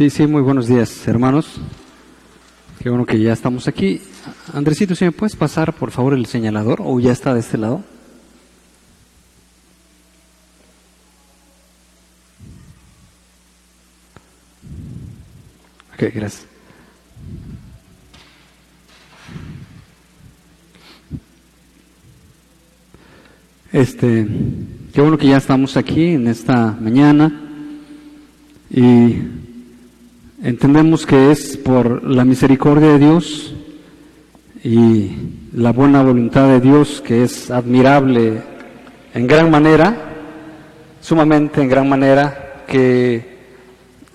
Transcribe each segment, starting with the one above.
Sí, sí, muy buenos días, hermanos. Qué bueno que ya estamos aquí. Andresito, ¿si me puedes pasar, por favor, el señalador o ya está de este lado? Ok, gracias. Este, qué bueno que ya estamos aquí en esta mañana y entendemos que es por la misericordia de Dios y la buena voluntad de Dios que es admirable en gran manera, sumamente en gran manera, que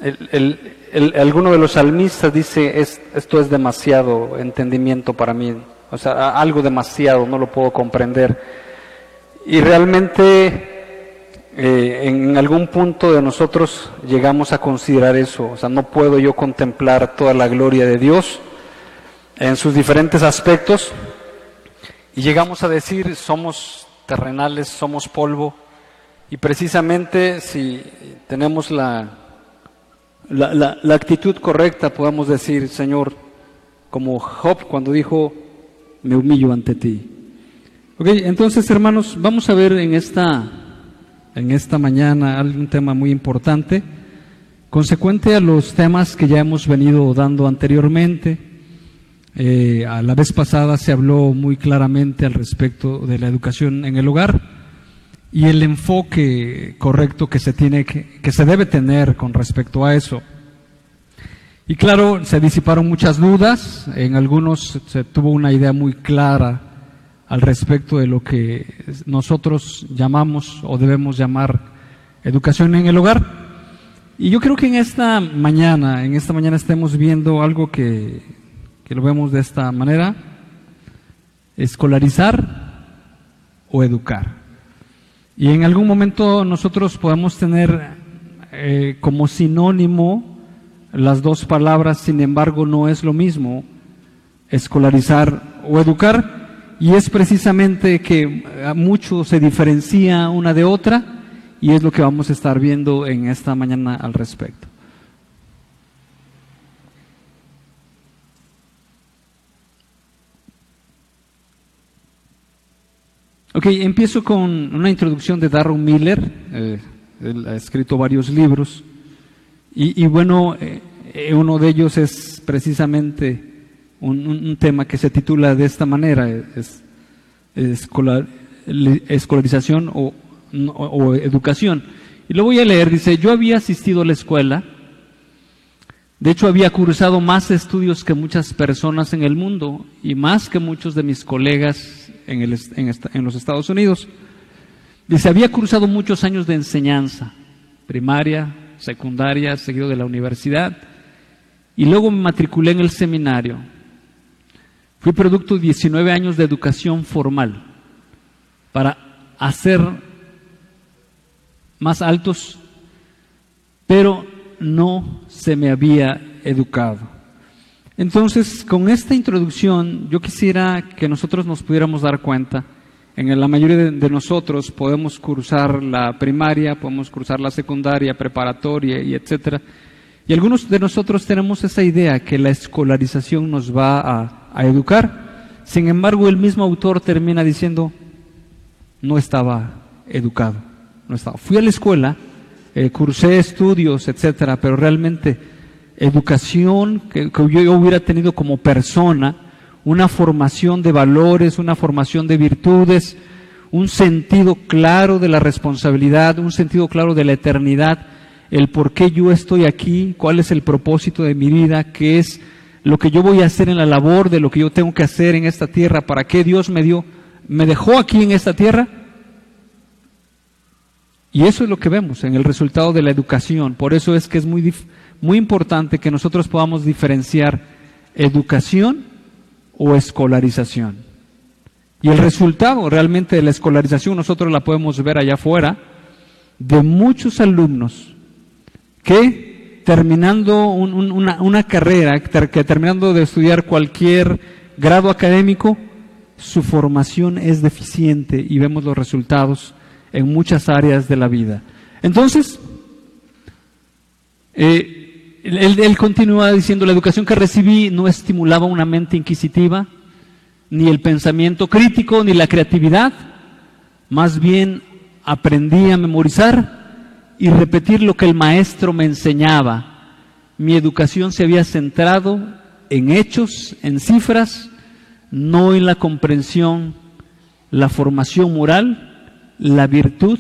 el, el, alguno de los salmistas dice, es, esto es demasiado entendimiento para mí, o sea, algo demasiado, no lo puedo comprender. Y realmente eh, en algún punto de nosotros llegamos a considerar eso, o sea, no puedo yo contemplar toda la gloria de Dios en sus diferentes aspectos y llegamos a decir somos terrenales, somos polvo y precisamente si tenemos la, la, la actitud correcta podemos decir, Señor, como Job cuando dijo, me humillo ante ti. Ok, entonces hermanos, vamos a ver en esta, en esta mañana algún tema muy importante, consecuente a los temas que ya hemos venido dando anteriormente. Eh, a la vez pasada se habló muy claramente al respecto de la educación en el hogar y el enfoque correcto que se tiene que, que se debe tener con respecto a eso. Y claro, se disiparon muchas dudas, en algunos se tuvo una idea muy clara al respecto de lo que nosotros llamamos o debemos llamar educación en el hogar. Y yo creo que en esta mañana, en esta mañana estemos viendo algo que, que lo vemos de esta manera, escolarizar o educar. Y en algún momento nosotros podemos tener eh, como sinónimo las dos palabras, sin embargo no es lo mismo escolarizar o educar y es precisamente que mucho se diferencia una de otra y es lo que vamos a estar viendo en esta mañana al respecto. Ok, empiezo con una introducción de Darren Miller. Eh, él ha escrito varios libros. Y, bueno, eh, uno de ellos es precisamente un, tema que se titula de esta manera, es, escolarización o, o, educación. Y lo voy a leer, dice, yo había asistido a la escuela, de hecho había cursado más estudios que muchas personas en el mundo y más que muchos de mis colegas en, el, en, en los Estados Unidos. Dice, había cursado muchos años de enseñanza, primaria, secundaria, seguido de la universidad, y luego me matriculé en el seminario. Fui producto de 19 años de educación formal para hacer más altos, pero no se me había educado. Entonces, con esta introducción, yo quisiera que nosotros nos pudiéramos dar cuenta, en la mayoría de, nosotros podemos cursar la primaria, podemos cursar la secundaria, preparatoria y etcétera, y algunos de nosotros tenemos esa idea que la escolarización nos va a educar. Sin embargo, el mismo autor termina diciendo, no estaba educado, no estaba. Fui a la escuela, eh, cursé estudios, etcétera, pero realmente educación que yo hubiera tenido como persona, una formación de valores, una formación de virtudes, un sentido claro de la responsabilidad, un sentido claro de la eternidad, el por qué yo estoy aquí, cuál es el propósito de mi vida, qué es lo que yo voy a hacer en la labor de lo que yo tengo que hacer en esta tierra, para qué Dios me dio, me dejó aquí en esta tierra. Y eso es lo que vemos en el resultado de la educación. Por eso es que es muy, muy importante que nosotros podamos diferenciar educación o escolarización. Y el resultado realmente de la escolarización nosotros la podemos ver allá afuera de muchos alumnos que terminando una, carrera, que terminando de estudiar cualquier grado académico, su formación es deficiente y vemos los resultados en muchas áreas de la vida. Entonces, eh, él, él continúa diciendo, la educación que recibí no estimulaba una mente inquisitiva, ni el pensamiento crítico, ni la creatividad, más bien aprendí a memorizar y repetir lo que el maestro me enseñaba. Mi educación se había centrado en hechos, en cifras, no en la comprensión, la formación moral, la virtud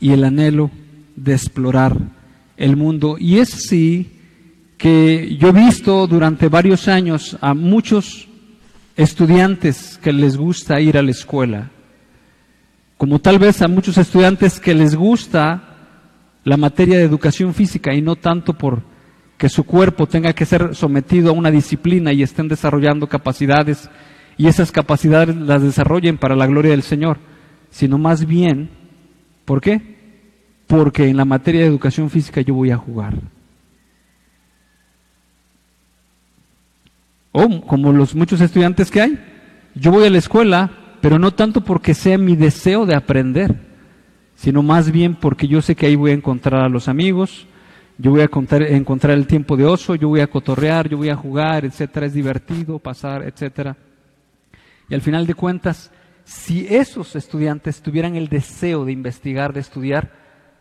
y el anhelo de explorar el mundo. Y es así que yo he visto durante varios años a muchos estudiantes que les gusta ir a la escuela, como tal vez a muchos estudiantes que les gusta la materia de educación física y no tanto por que su cuerpo tenga que ser sometido a una disciplina y estén desarrollando capacidades y esas capacidades las desarrollen para la gloria del Señor, sino más bien, ¿por qué? Porque en la materia de educación física yo voy a jugar. O como los muchos estudiantes que hay, yo voy a la escuela, pero no tanto porque sea mi deseo de aprender, sino más bien porque yo sé que ahí voy a encontrar a los amigos, yo voy a encontrar, el tiempo de oso, yo voy a cotorrear, yo voy a jugar, etcétera, es divertido pasar, etcétera. Y al final de cuentas, si esos estudiantes tuvieran el deseo de investigar, de estudiar,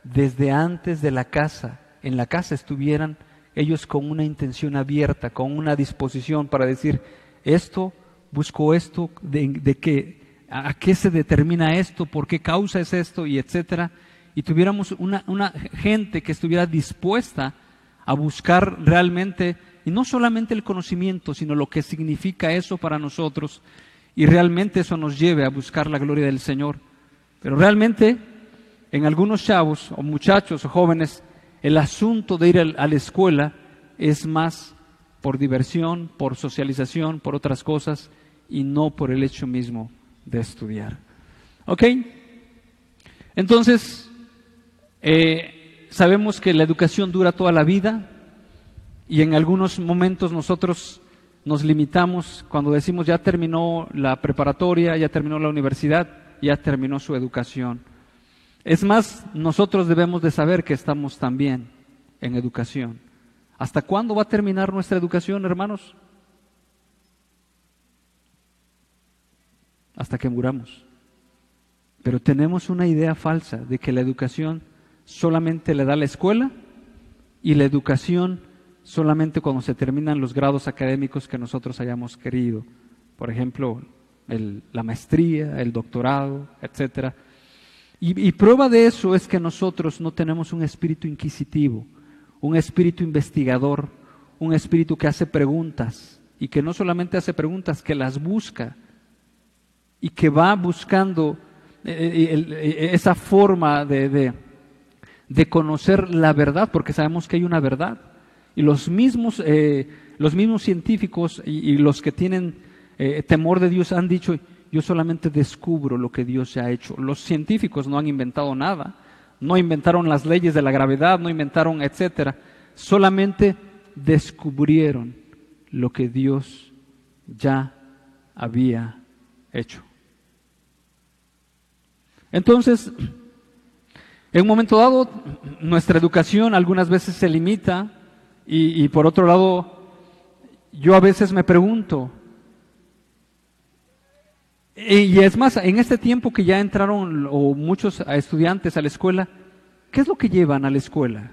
desde antes de la casa, en la casa estuvieran ellos con una intención abierta, con una disposición para decir, esto, busco esto, de, de a, qué se determina esto, por qué causa es esto, y etcétera, y tuviéramos una, gente que estuviera dispuesta a buscar realmente, y no solamente el conocimiento, sino lo que significa eso para nosotros, y realmente eso nos lleve a buscar la gloria del Señor. Pero realmente, en algunos chavos, o muchachos, o jóvenes, el asunto de ir a la escuela es más por diversión, por socialización, por otras cosas y no por el hecho mismo de estudiar. ¿Ok? Entonces, eh, sabemos que la educación dura toda la vida y en algunos momentos nosotros nos limitamos cuando decimos ya terminó la preparatoria, ya terminó la universidad, ya terminó su educación. Es más, nosotros debemos de saber que estamos también en educación. ¿Hasta cuándo va a terminar nuestra educación, hermanos? Hasta que muramos. Pero tenemos una idea falsa de que la educación solamente le da la escuela y la educación solamente cuando se terminan los grados académicos que nosotros hayamos querido. Por ejemplo, la maestría, el doctorado, etcétera. Y, prueba de eso es que nosotros no tenemos un espíritu inquisitivo, un espíritu investigador, un espíritu que hace preguntas y que no solamente hace preguntas, que las busca y que va buscando eh, eh, eh, esa forma de, de, conocer la verdad, porque sabemos que hay una verdad. Y los mismos, los mismos científicos y, los que tienen temor de Dios han dicho, yo solamente descubro lo que Dios ha hecho. Los científicos no han inventado nada, no inventaron las leyes de la gravedad, no inventaron, etcétera. Solamente descubrieron lo que Dios ya había hecho. Entonces, en un momento dado, nuestra educación algunas veces se limita y, por otro lado, yo a veces me pregunto, y es más, en este tiempo que ya entraron o muchos estudiantes a la escuela, ¿qué es lo que llevan a la escuela?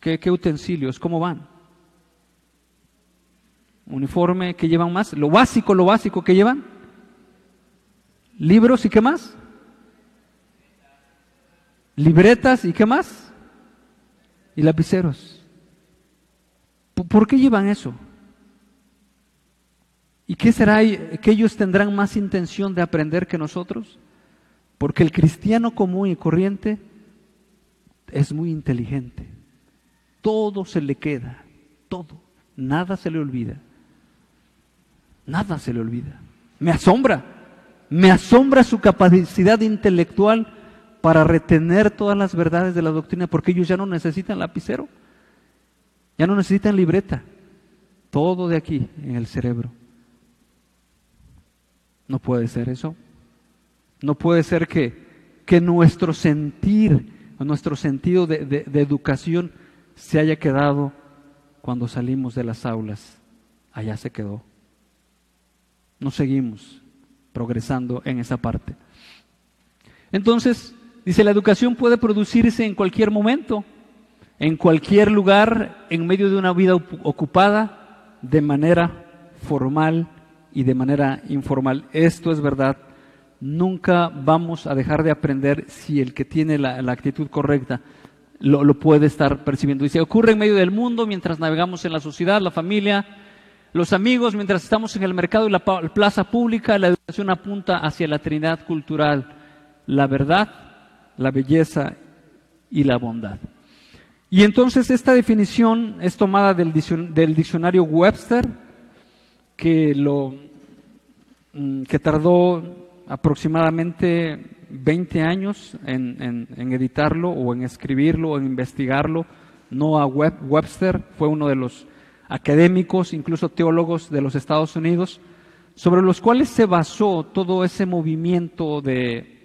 ¿Qué, utensilios? ¿Cómo van? ¿Uniforme? ¿Qué llevan más? Lo básico, lo básico que llevan. ¿Libros y qué más? ¿Libretas y qué más? Y lapiceros. ¿Por qué llevan eso? ¿Y qué será que ellos tendrán más intención de aprender que nosotros? Porque el cristiano común y corriente es muy inteligente. Todo se le queda, todo, nada se le olvida. Nada se le olvida. Me asombra, me asombra su capacidad intelectual para retener todas las verdades de la doctrina, porque ellos ya no necesitan lapicero, ya no necesitan libreta, todo de aquí en el cerebro. No puede ser eso. No puede ser que, que nuestro sentir, nuestro sentido de, educación se haya quedado cuando salimos de las aulas. Allá se quedó. No seguimos progresando en esa parte. Entonces, dice, la educación puede producirse en cualquier momento, en cualquier lugar, en medio de una vida ocupada, de manera formal y de manera informal. Esto es verdad. Nunca vamos a dejar de aprender si el que tiene la, actitud correcta lo, lo, puede estar percibiendo. Se ocurre en medio del mundo, mientras navegamos en la sociedad, la familia, los amigos, mientras estamos en el mercado y la plaza pública, la educación apunta hacia la trinidad cultural, la verdad, la belleza y la bondad. Y entonces esta definición es tomada del, diccionario Webster, que, lo, mm, que tardó aproximadamente 20 años en, editarlo o en escribirlo o en investigarlo. Noah Webster fue uno de los académicos, incluso teólogos de los Estados Unidos, sobre los cuales se basó todo ese movimiento de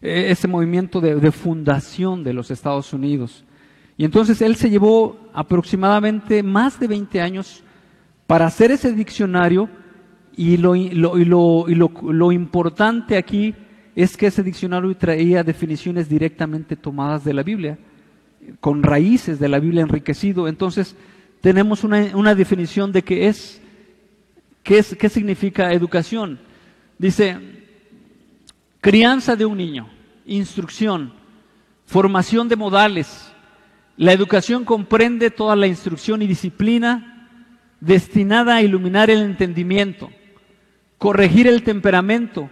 e, ese movimiento de, fundación de los Estados Unidos. Y entonces él se llevó aproximadamente más de 20 años para hacer ese diccionario y lo, lo importante aquí es que ese diccionario traía definiciones directamente tomadas de la Biblia, con raíces de la Biblia enriquecido. Entonces, tenemos una, definición de qué es, qué es, qué significa educación. Dice, crianza de un niño, instrucción, formación de modales. La educación comprende toda la instrucción y disciplina destinada a iluminar el entendimiento, corregir el temperamento,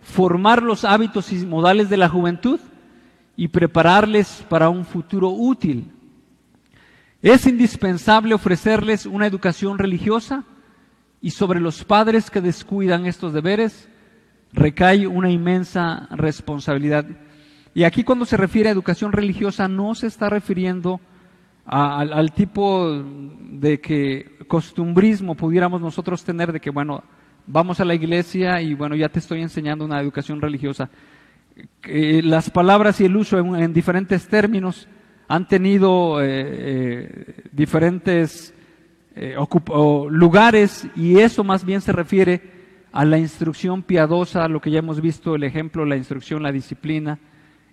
formar los hábitos y modales de la juventud y prepararles para un futuro útil. Es indispensable ofrecerles una educación religiosa y sobre los padres que descuidan estos deberes recae una inmensa responsabilidad. Y aquí cuando se refiere a educación religiosa no se está refiriendo al, tipo de que costumbrismo pudiéramos nosotros tener de que, bueno, vamos a la iglesia y bueno, ya te estoy enseñando una educación religiosa. las palabras y el uso en diferentes términos han tenido eh, eh, diferentes eh, lugares y eso más bien se refiere a la instrucción piadosa, lo que ya hemos visto, el ejemplo, la instrucción, la disciplina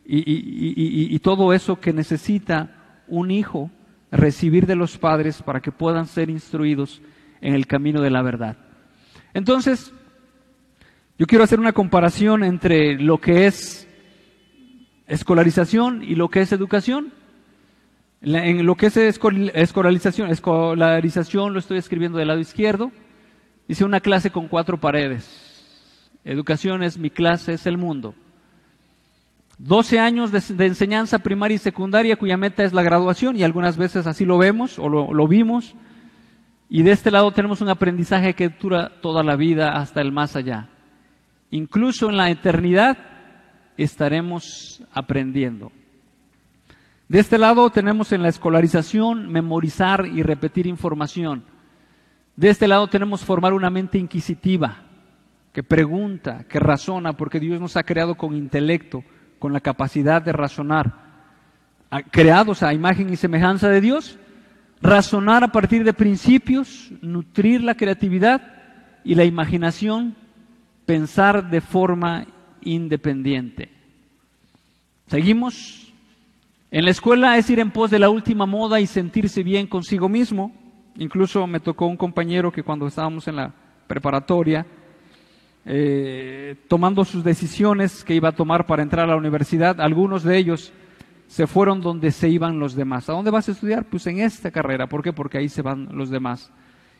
y, todo eso que necesita un hijo recibir de los padres para que puedan ser instruidos en el camino de la verdad. Entonces, yo quiero hacer una comparación entre lo que es escolarización y lo que es educación. En lo que es escolarización, escolarización lo estoy escribiendo del lado izquierdo. Dice una clase con cuatro paredes. Educación es mi clase, es el mundo. 12 años de, enseñanza primaria y secundaria cuya meta es la graduación y algunas veces así lo vemos o lo vimos. Y de este lado tenemos un aprendizaje que dura toda la vida hasta el más allá. Incluso en la eternidad estaremos aprendiendo. De este lado tenemos en la escolarización memorizar y repetir información. De este lado tenemos formar una mente inquisitiva, que pregunta, que razona, porque Dios nos ha creado con intelecto, con la capacidad de razonar. Creados a imagen y semejanza de Dios, razonar a partir de principios, nutrir la creatividad y la imaginación, pensar de forma independiente. Seguimos en la escuela es ir en pos de la última moda y sentirse bien consigo mismo. Incluso me tocó un compañero que cuando estábamos en la preparatoria, eh, tomando sus decisiones que iba a tomar para entrar a la universidad, algunos de ellos se fueron donde se iban los demás. ¿A dónde vas a estudiar? Pues en esta carrera. ¿Por qué? Porque ahí se van los demás.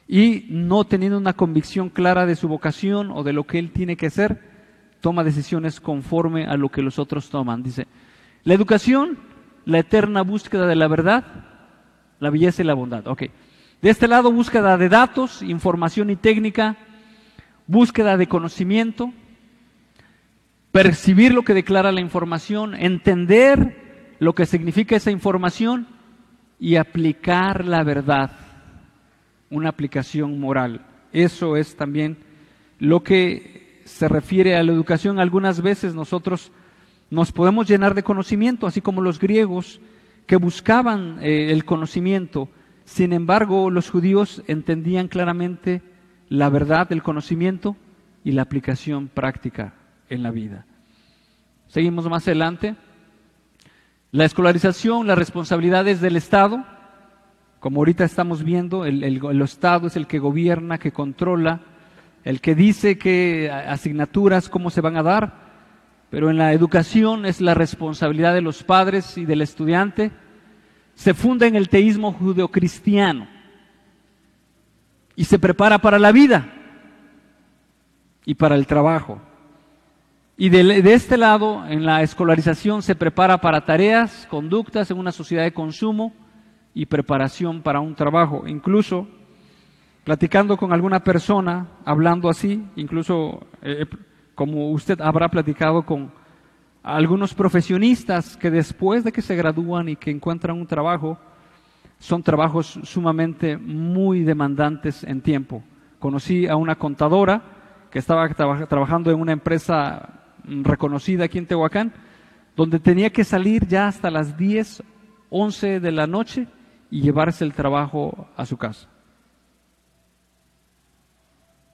Y no teniendo una convicción clara de su vocación o de lo que él tiene que hacer, toma decisiones conforme a lo que los otros toman. Dice, la educación la eterna búsqueda de la verdad, la belleza y la bondad. Ok. De este lado, búsqueda de datos, información y técnica, búsqueda de conocimiento, percibir lo que declara la información, entender lo que significa esa información y aplicar la verdad, una aplicación moral. Eso es también lo que se refiere a la educación. Algunas veces nosotros nos podemos llenar de conocimiento, así como los griegos que buscaban eh, el conocimiento. Sin embargo, los judíos entendían claramente la verdad del conocimiento y la aplicación práctica en la vida. Seguimos más adelante. La escolarización, las responsabilidades del Estado, como ahorita estamos viendo, el, el, Estado es el que gobierna, que controla, el que dice qué asignaturas, cómo se van a dar, pero en la educación es la responsabilidad de los padres y del estudiante. Se funda en el teísmo judeocristiano y se prepara para la vida y para el trabajo. Y de, este lado, en la escolarización, se prepara para tareas, conductas en una sociedad de consumo y preparación para un trabajo. Incluso, platicando con alguna persona, hablando así, incluso eh, como usted habrá platicado con algunos profesionistas que después de que se gradúan y que encuentran un trabajo, son trabajos sumamente muy demandantes en tiempo. Conocí a una contadora que estaba trabajando en una empresa reconocida aquí en Tehuacán, donde tenía que salir ya hasta las 10, 11 de la noche y llevarse el trabajo a su casa.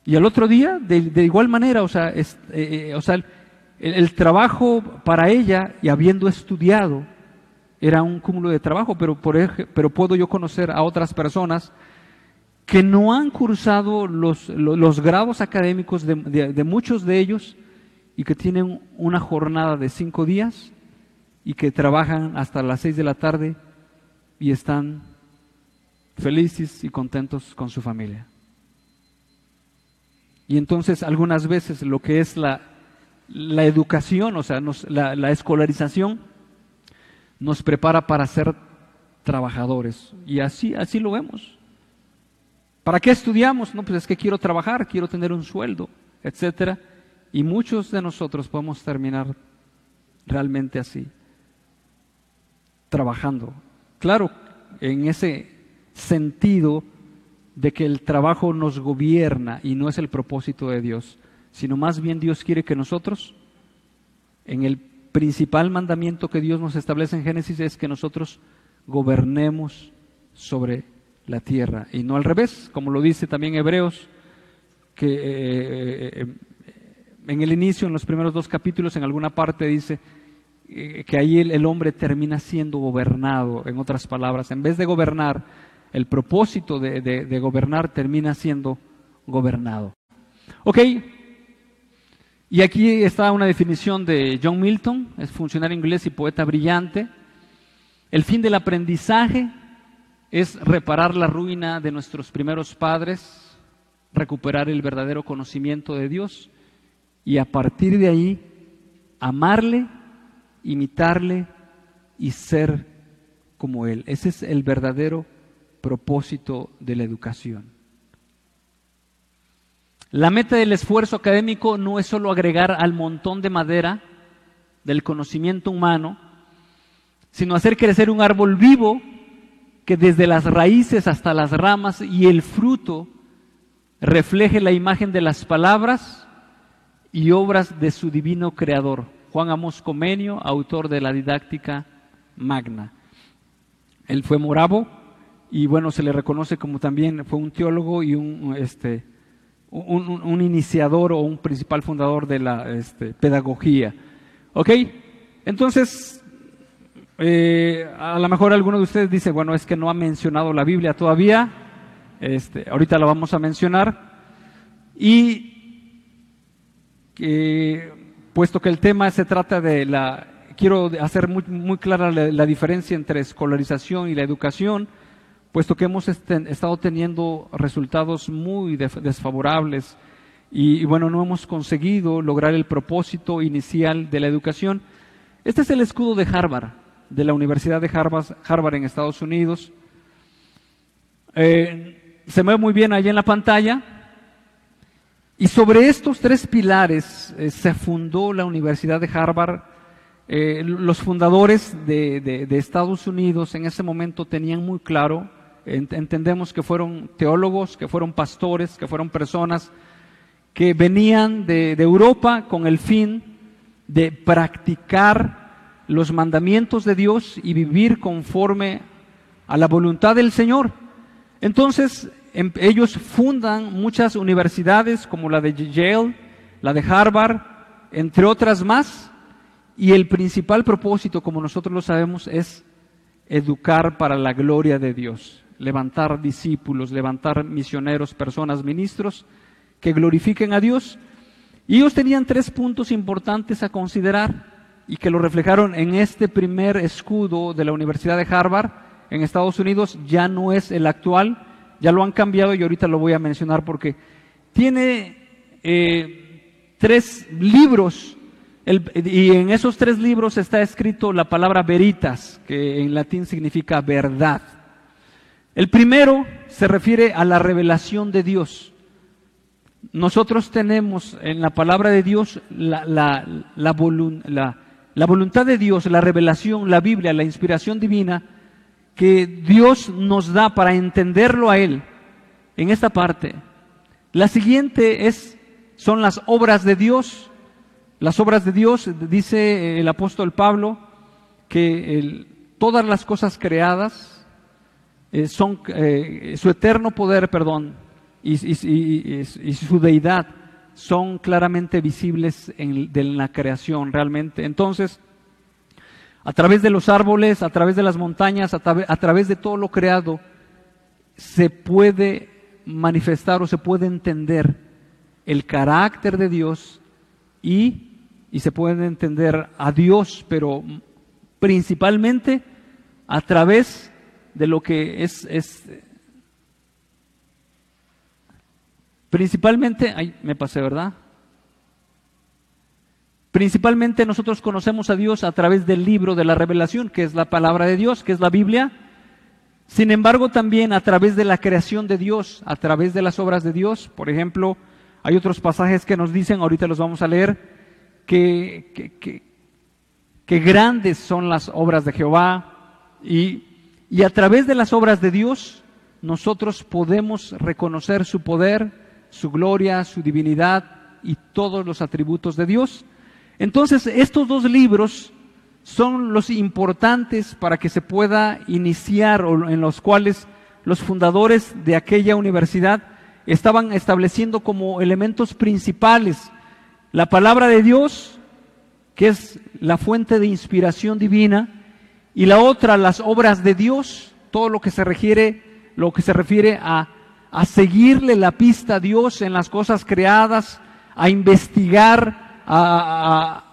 Y al otro día, de, igual manera, o sea, eh, eh, o sea el, trabajo para ella, y habiendo estudiado, era un cúmulo de trabajo, pero, por, pero puedo yo conocer a otras personas que no han cursado los, los, grados académicos de, de, muchos de ellos y que tienen una jornada de cinco días y que trabajan hasta las seis de la tarde y están felices y contentos con su familia. Y entonces algunas veces lo que es la, educación, o sea, la, la, escolarización, nos prepara para ser trabajadores. Y así, así lo vemos. ¿Para qué estudiamos? No, pues es que quiero trabajar, quiero tener un sueldo, etcétera. Y muchos de nosotros podemos terminar realmente así, trabajando. Claro, en ese sentido de que el trabajo nos gobierna y no es el propósito de Dios, sino más bien Dios quiere que nosotros, en el principal mandamiento que Dios nos establece en Génesis es que nosotros gobernemos sobre la tierra y no al revés, como lo dice también Hebreos, que eh, eh, eh, en el inicio, en los primeros dos capítulos, en alguna parte dice que ahí el hombre termina siendo gobernado, en otras palabras, en vez de gobernar, el propósito de, gobernar termina siendo gobernado. Ok, y aquí está una definición de John Milton, es funcionario inglés y poeta brillante. El fin del aprendizaje es reparar la ruina de nuestros primeros padres, recuperar el verdadero conocimiento de Dios y a partir de ahí amarle, imitarle y ser como Él. Ese es el verdadero propósito de la educación. La meta del esfuerzo académico no es solo agregar al montón de madera del conocimiento humano, sino hacer crecer un árbol vivo que desde las raíces hasta las ramas y el fruto refleje la imagen de las palabras y obras de su divino creador. Juan Amos Comenio, autor de la didáctica magna. Él fue moravo, y bueno, se le reconoce como también fue un teólogo y un, este, un, iniciador o un principal fundador de la este, pedagogía. ¿Ok? Entonces, eh, a lo mejor alguno de ustedes dice, bueno, es que no ha mencionado la Biblia todavía, este, ahorita la vamos a mencionar, y puesto que el tema se trata de la, quiero hacer muy, muy clara la diferencia entre escolarización y la educación, puesto que hemos este, estado teniendo resultados muy desfavorables y, bueno, no hemos conseguido lograr el propósito inicial de la educación. Este es el escudo de Harvard, de la Universidad de Harvard, en Estados Unidos. Eh, se ve muy bien ahí en la pantalla. Y sobre estos tres pilares eh, se fundó la Universidad de Harvard. Eh, los fundadores de, Estados Unidos en ese momento tenían muy claro entendemos que fueron teólogos, que fueron pastores, que fueron personas que venían de, Europa con el fin de practicar los mandamientos de Dios y vivir conforme a la voluntad del Señor. Entonces, em, ellos fundan muchas universidades como la de Yale, la de Harvard, entre otras más, y el principal propósito, como nosotros lo sabemos, es educar para la gloria de Dios, levantar discípulos, levantar misioneros, personas, ministros que glorifiquen a Dios. Y ellos tenían tres puntos importantes a considerar y que lo reflejaron en este primer escudo de la Universidad de Harvard en Estados Unidos. Ya no es el actual, ya lo han cambiado y ahorita lo voy a mencionar porque tiene eh, tres libros y en esos tres libros está escrito la palabra veritas, que en latín significa verdad. El primero se refiere a la revelación de Dios. Nosotros tenemos en la palabra de Dios la, la, la voluntad de Dios, la revelación, la Biblia, la inspiración divina, que Dios nos da para entenderlo a Él en esta parte. La siguiente es, son las obras de Dios las obras de Dios, dice el apóstol Pablo, que todas las cosas creadas eh, son eh, su eterno poder, perdón, y, su deidad son claramente visibles en, la creación realmente. Entonces, a través de los árboles, a través de las montañas, a, a través de todo lo creado, se puede manifestar o se puede entender el carácter de Dios y, y se puede entender a Dios, pero principalmente a través de lo que es, es principalmente, ay, me pasé, ¿verdad? Principalmente nosotros conocemos a Dios a través del libro de la revelación, que es la palabra de Dios, que es la Biblia. Sin embargo, también a través de la creación de Dios, a través de las obras de Dios. Por ejemplo, hay otros pasajes que nos dicen, ahorita los vamos a leer, que, que, grandes son las obras de Jehová y, y a través de las obras de Dios nosotros podemos reconocer su poder, su gloria, su divinidad y todos los atributos de Dios. Entonces, estos dos libros son los importantes para que se pueda iniciar o en los cuales los fundadores de aquella universidad estaban estableciendo como elementos principales la palabra de Dios, que es la fuente de inspiración divina, y la otra, las obras de Dios, todo lo que se refiere, lo que se refiere a, a seguirle la pista a Dios en las cosas creadas, a investigar, a,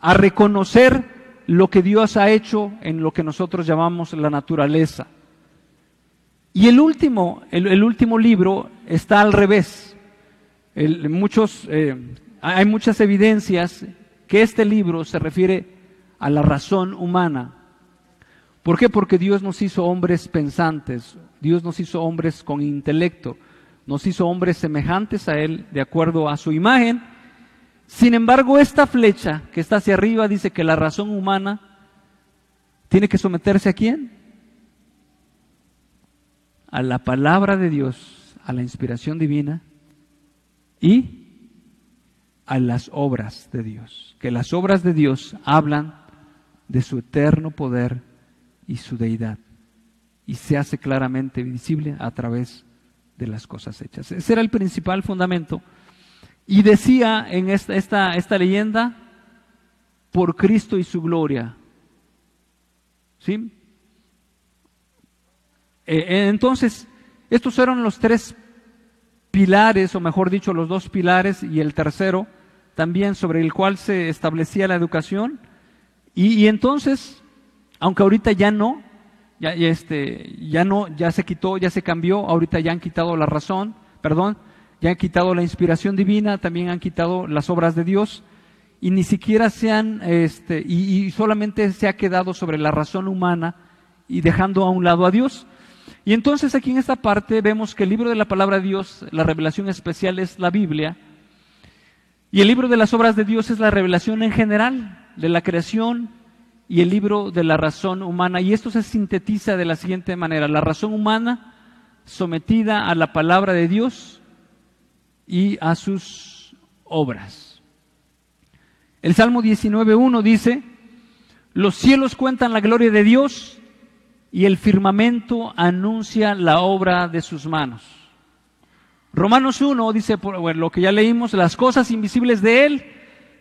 a, reconocer lo que Dios ha hecho en lo que nosotros llamamos la naturaleza. Y el último, el, último libro está al revés. muchos eh, hay muchas evidencias que este libro se refiere a la razón humana. ¿Por qué? Porque Dios nos hizo hombres pensantes, Dios nos hizo hombres con intelecto, nos hizo hombres semejantes a Él de acuerdo a su imagen. Sin embargo, esta flecha que está hacia arriba dice que la razón humana tiene que someterse a quién? A la palabra de Dios, a la inspiración divina y a las obras de Dios, que las obras de Dios hablan de su eterno poder y su deidad, y se hace claramente visible a través de las cosas hechas. Ese era el principal fundamento. Y decía en esta, esta, leyenda, por Cristo y su gloria. ¿Sí? Eh, entonces, estos eran los tres pilares, o mejor dicho, los dos pilares y el tercero, también sobre el cual se establecía la educación. Y, entonces, aunque ahorita ya no, ya, este, ya no, ya se quitó, ya se cambió, ahorita ya han quitado la razón, perdón, ya han quitado la inspiración divina, también han quitado las obras de Dios y ni siquiera se han, este, y, y solamente se ha quedado sobre la razón humana y dejando a un lado a Dios. Y entonces aquí en esta parte vemos que el libro de la palabra de Dios, la revelación especial es la Biblia, y el libro de las obras de Dios es la revelación en general de la creación y el libro de la razón humana. Y esto se sintetiza de la siguiente manera. La razón humana sometida a la palabra de Dios y a sus obras. El Salmo 19.1 dice, Los cielos cuentan la gloria de Dios y el firmamento anuncia la obra de sus manos. Romanos 1 dice, bueno, lo que ya leímos, las cosas invisibles de Él,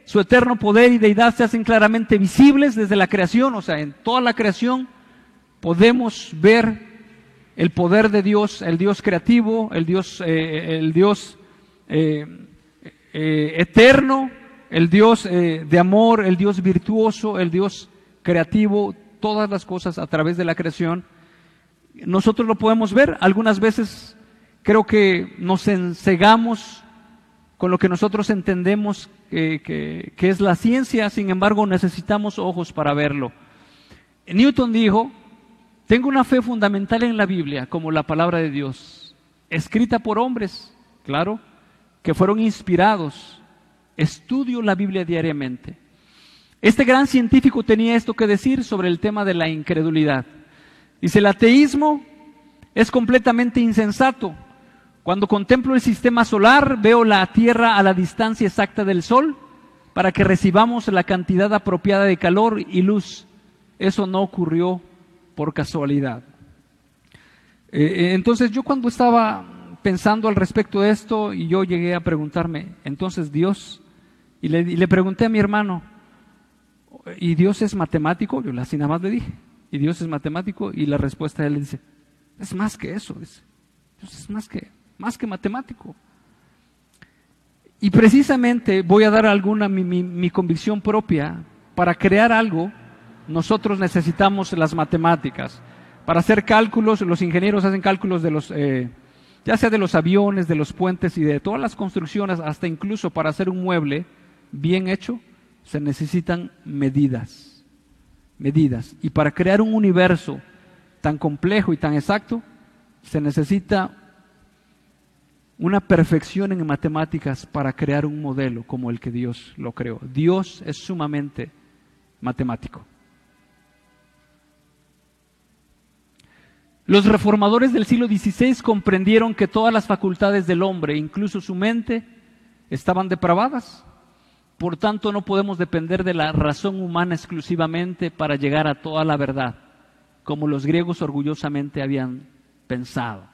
su eterno poder y deidad se hacen claramente visibles desde la creación, o sea, en toda la creación podemos ver el poder de Dios, el Dios creativo, el Dios, eh, el Dios eh, eh, eterno, el Dios de amor, el Dios virtuoso, el Dios creativo, todas las cosas a través de la creación. Nosotros lo podemos ver, algunas veces creo que nos ensegamos con lo que nosotros entendemos que, es la ciencia, sin embargo necesitamos ojos para verlo. Newton dijo, tengo una fe fundamental en la Biblia como la palabra de Dios, escrita por hombres, claro, que fueron inspirados. Estudio la Biblia diariamente. Este gran científico tenía esto que decir sobre el tema de la incredulidad. Dice, el ateísmo es completamente insensato. Cuando contemplo el sistema solar, veo la Tierra a la distancia exacta del Sol para que recibamos la cantidad apropiada de calor y luz. Eso no ocurrió por casualidad. Eh, eh, entonces yo cuando estaba pensando al respecto de esto y yo llegué a preguntarme, entonces Dios, y le, pregunté a mi hermano, ¿y Dios es matemático? Yo así nada más le dije, ¿y Dios es matemático? Y la respuesta de él dice, es más que eso, Dios es más que, más que matemático. Y precisamente voy a dar alguna mi, mi, convicción propia. Para crear algo, nosotros necesitamos las matemáticas. Para hacer cálculos, los ingenieros hacen cálculos de los, eh, ya sea de los aviones, de los puentes y de todas las construcciones, hasta incluso para hacer un mueble bien hecho, se necesitan medidas, medidas. Y para crear un universo tan complejo y tan exacto, se necesita una perfección en matemáticas para crear un modelo como el que Dios lo creó. Dios es sumamente matemático. Los reformadores del siglo XVI comprendieron que todas las facultades del hombre, incluso su mente, estaban depravadas por tanto, no podemos depender de la razón humana exclusivamente para llegar a toda la verdad, como los griegos orgullosamente habían pensado.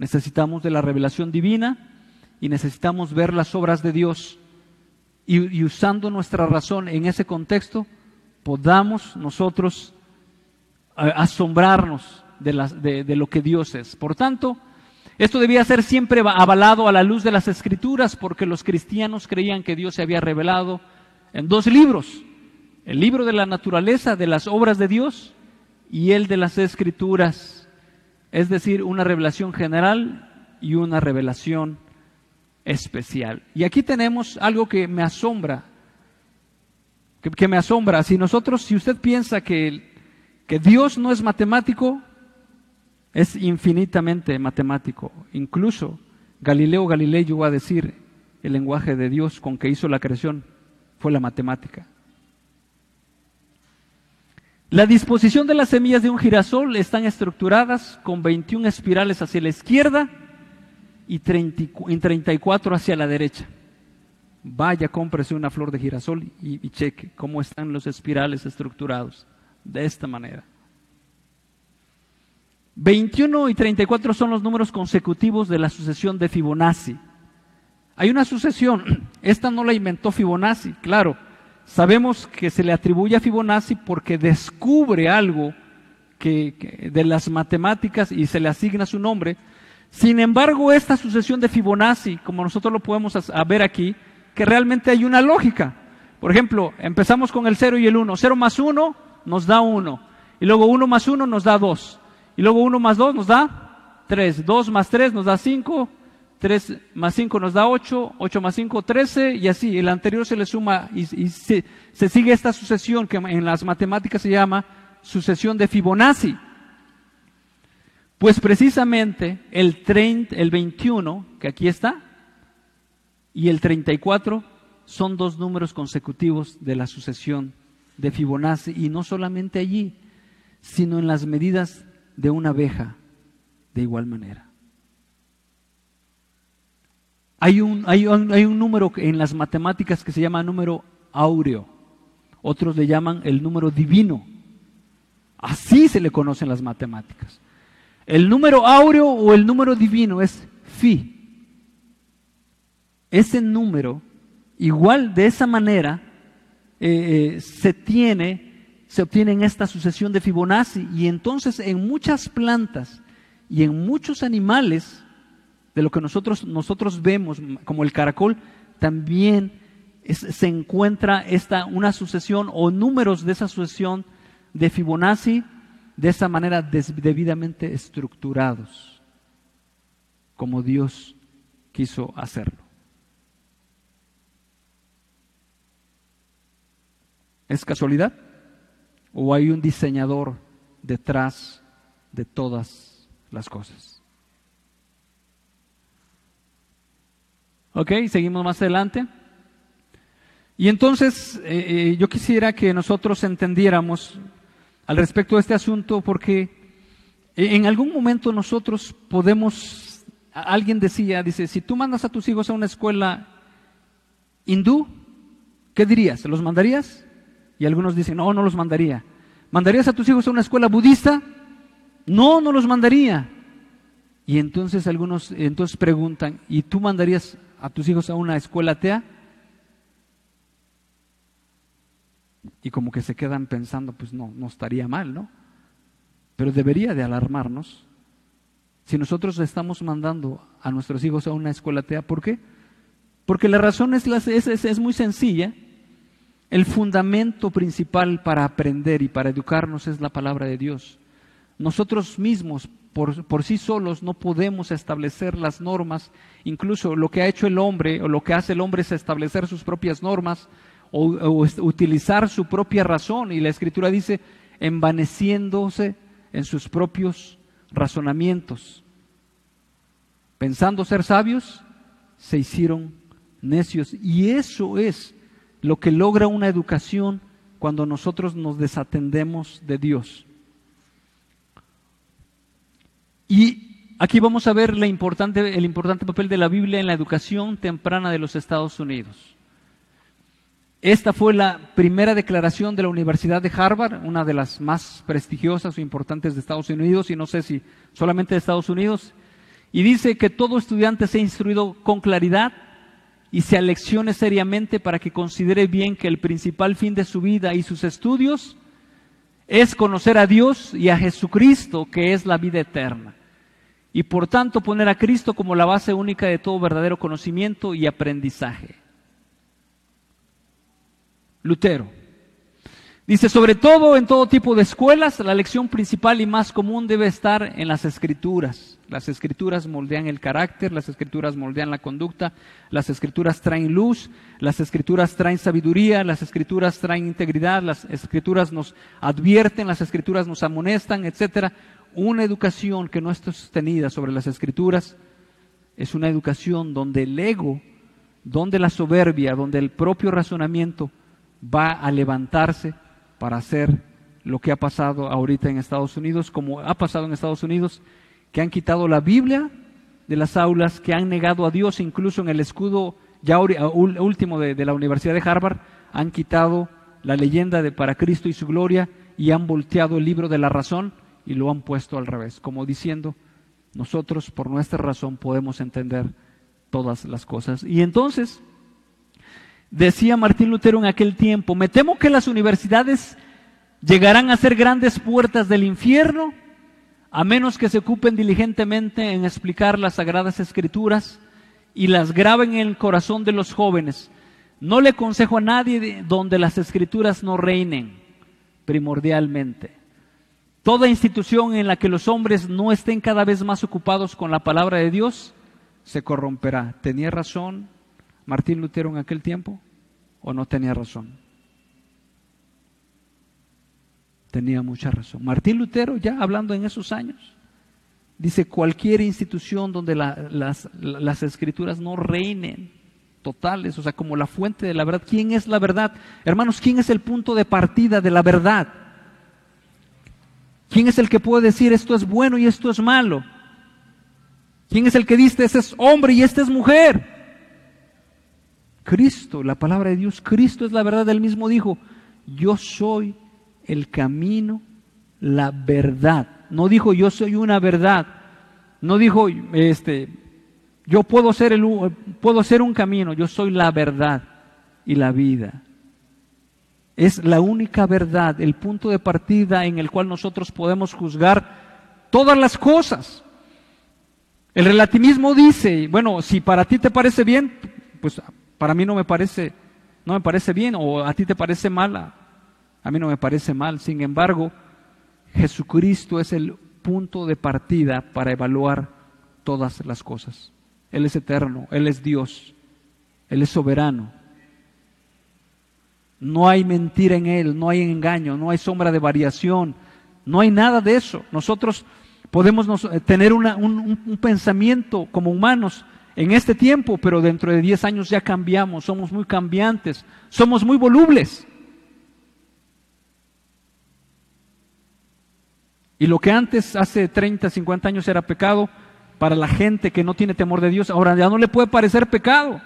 Necesitamos de la revelación divina y necesitamos ver las obras de Dios y, usando nuestra razón en ese contexto, podamos nosotros eh, asombrarnos de, de lo que Dios es. Por tanto, esto debía ser siempre avalado a la luz de las escrituras porque los cristianos creían que Dios se había revelado en dos libros, el libro de la naturaleza, de las obras de Dios, y el de las escrituras, es decir, una revelación general y una revelación especial. Y aquí tenemos algo que me asombra, que, me asombra. Si nosotros, si usted piensa que, que Dios no es matemático, es infinitamente matemático. Incluso Galileo Galilei llegó a decir el lenguaje de Dios con que hizo la creación fue la matemática. La disposición de las semillas de un girasol están estructuradas con 21 espirales hacia la izquierda y 34 hacia la derecha. Vaya, cómprese una flor de girasol y, y cheque cómo están los espirales estructurados. De esta manera. 21 y 34 son los números consecutivos de la sucesión de Fibonacci. Hay una sucesión, esta no la inventó Fibonacci, claro. Sabemos que se le atribuye a Fibonacci porque descubre algo que, de las matemáticas y se le asigna su nombre. Sin embargo, esta sucesión de Fibonacci, como nosotros lo podemos ver aquí, que realmente hay una lógica. Por ejemplo, empezamos con el 0 y el 1. 0 más 1 nos da 1. Y luego 1 más 1 nos da 2. Y luego 1 más 2 nos da 3. 2 más 3 nos da 5. 3 más 5 nos da 8. 8 más 5, 13. Y así, el anterior se le suma y, se, sigue esta sucesión que en las matemáticas se llama sucesión de Fibonacci. Pues precisamente el, 30, el 21, que aquí está, y el 34 son dos números consecutivos de la sucesión de Fibonacci. Y no solamente allí, sino en las medidas de una abeja de igual manera. Hay un, hay, un, hay un número en las matemáticas que se llama número áureo otros le llaman el número divino. Así se le conocen las matemáticas. El número áureo o el número divino es phi. Ese número, igual de esa manera, eh, eh, se tiene, se obtiene en esta sucesión de Fibonacci y entonces en muchas plantas y en muchos animales de lo que nosotros, nosotros vemos como el caracol, también se encuentra esta, una sucesión o números de esa sucesión de Fibonacci de esa manera debidamente estructurados, como Dios quiso hacerlo. ¿Es casualidad? ¿O hay un diseñador detrás de todas las cosas? Ok, seguimos más adelante. Y entonces eh, eh, yo quisiera que nosotros entendiéramos al respecto de este asunto porque en algún momento nosotros podemos, alguien decía, dice, si tú mandas a tus hijos a una escuela hindú, ¿qué dirías? ¿Los mandarías? Y algunos dicen, no, no los mandaría. ¿Mandarías a tus hijos a una escuela budista? No, no los mandaría. Y entonces algunos entonces preguntan, ¿y tú mandarías a tus hijos a una escuela atea? y como que se quedan pensando, pues no, no estaría mal, ¿no? Pero debería de alarmarnos si nosotros estamos mandando a nuestros hijos a una escuela atea. ¿Por qué? Porque la razón es, es, es, muy sencilla. El fundamento principal para aprender y para educarnos es la palabra de Dios. Nosotros mismos, por, sí solos, no podemos establecer las normas. Incluso lo que ha hecho el hombre o lo que hace el hombre es establecer sus propias normas o, utilizar su propia razón. Y la escritura dice, envaneciéndose en sus propios razonamientos. Pensando ser sabios, se hicieron necios. Y eso es lo que logra una educación cuando nosotros nos desatendemos de Dios. Y aquí vamos a ver el importante papel de la Biblia en la educación temprana de los Estados Unidos. Esta fue la primera declaración de la Universidad de Harvard, una de las más prestigiosas o importantes de Estados Unidos, y no sé si solamente de Estados Unidos, y dice que todo estudiante sea instruido con claridad y se aleccione seriamente para que considere bien que el principal fin de su vida y sus estudios es conocer a Dios y a Jesucristo, que es la vida eterna, y por tanto poner a Cristo como la base única de todo verdadero conocimiento y aprendizaje. Lutero. Dice, sobre todo en todo tipo de escuelas, la lección principal y más común debe estar en las escrituras. Las escrituras moldean el carácter, las escrituras moldean la conducta, las escrituras traen luz, las escrituras traen sabiduría, las escrituras traen integridad, las escrituras nos advierten, las escrituras nos amonestan, etc. Una educación que no está sostenida sobre las escrituras es una educación donde el ego, donde la soberbia, donde el propio razonamiento va a levantarse para hacer lo que ha pasado ahorita en Estados Unidos, como ha pasado en Estados Unidos, que han quitado la Biblia de las aulas, que han negado a Dios, incluso en el escudo ya último de, la Universidad de Harvard, han quitado la leyenda de para Cristo y su gloria y han volteado el libro de la razón y lo han puesto al revés, como diciendo, nosotros por nuestra razón podemos entender todas las cosas. Y entonces, Decía Martín Lutero en aquel tiempo, me temo que las universidades llegarán a ser grandes puertas del infierno a menos que se ocupen diligentemente en explicar las sagradas escrituras y las graben en el corazón de los jóvenes. No le consejo a nadie donde las escrituras no reinen primordialmente. Toda institución en la que los hombres no estén cada vez más ocupados con la palabra de Dios se corromperá. Tenía razón Martín Lutero en aquel tiempo o no tenía razón? Tenía mucha razón. Martín Lutero, ya hablando en esos años, dice, cualquier institución donde las, las escrituras no reinen totales, o sea, como la fuente de la verdad. ¿Quién es la verdad? Hermanos, ¿quién es el punto de partida de la verdad? ¿Quién es el que puede decir esto es bueno y esto es malo? ¿Quién es el que dice ese es hombre y esta es mujer? Cristo, la palabra de Dios, Cristo es la verdad, él mismo dijo, yo soy el camino, la verdad. No dijo yo soy una verdad. No dijo este yo puedo ser el puedo ser un camino, yo soy la verdad y la vida. Es la única verdad, el punto de partida en el cual nosotros podemos juzgar todas las cosas. El relativismo dice, bueno, si para ti te parece bien, pues para mí no me parece, no me parece bien, o a ti te parece mala, a mí no me parece mal. Sin embargo, Jesucristo es el punto de partida para evaluar todas las cosas. Él es eterno, Él es Dios, Él es soberano. No hay mentira en Él, no hay engaño, no hay sombra de variación, no hay nada de eso. Nosotros podemos eh, tener un, un pensamiento como humanos en este tiempo, pero dentro de 10 años ya cambiamos, somos muy cambiantes, somos muy volubles. Y lo que antes, hace 30, 50 años era pecado, para la gente que no tiene temor de Dios, ahora ya no le puede parecer pecado.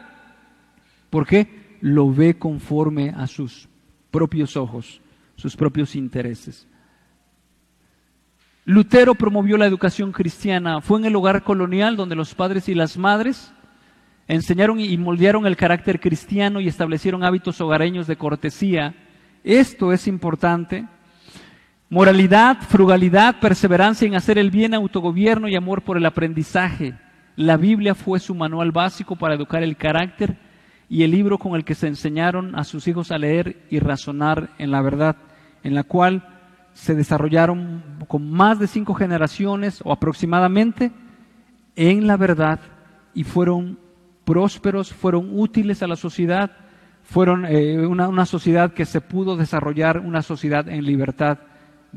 ¿Por qué? Lo ve conforme a sus propios ojos, sus propios intereses. Lutero promovió la educación cristiana. Fue en el hogar colonial donde los padres y las madres enseñaron y moldearon el carácter cristiano y establecieron hábitos hogareños de cortesía. Esto es importante Moralidad, frugalidad, perseverancia en hacer el bien, autogobierno y amor por el aprendizaje. La Biblia fue su manual básico para educar el carácter y el libro con el que se enseñaron a sus hijos a leer y razonar en la verdad, en la cual se desarrollaron con más de cinco generaciones o aproximadamente en la verdad y fueron prósperos, fueron útiles a la sociedad, fueron eh, una, una sociedad que se pudo desarrollar, una sociedad en libertad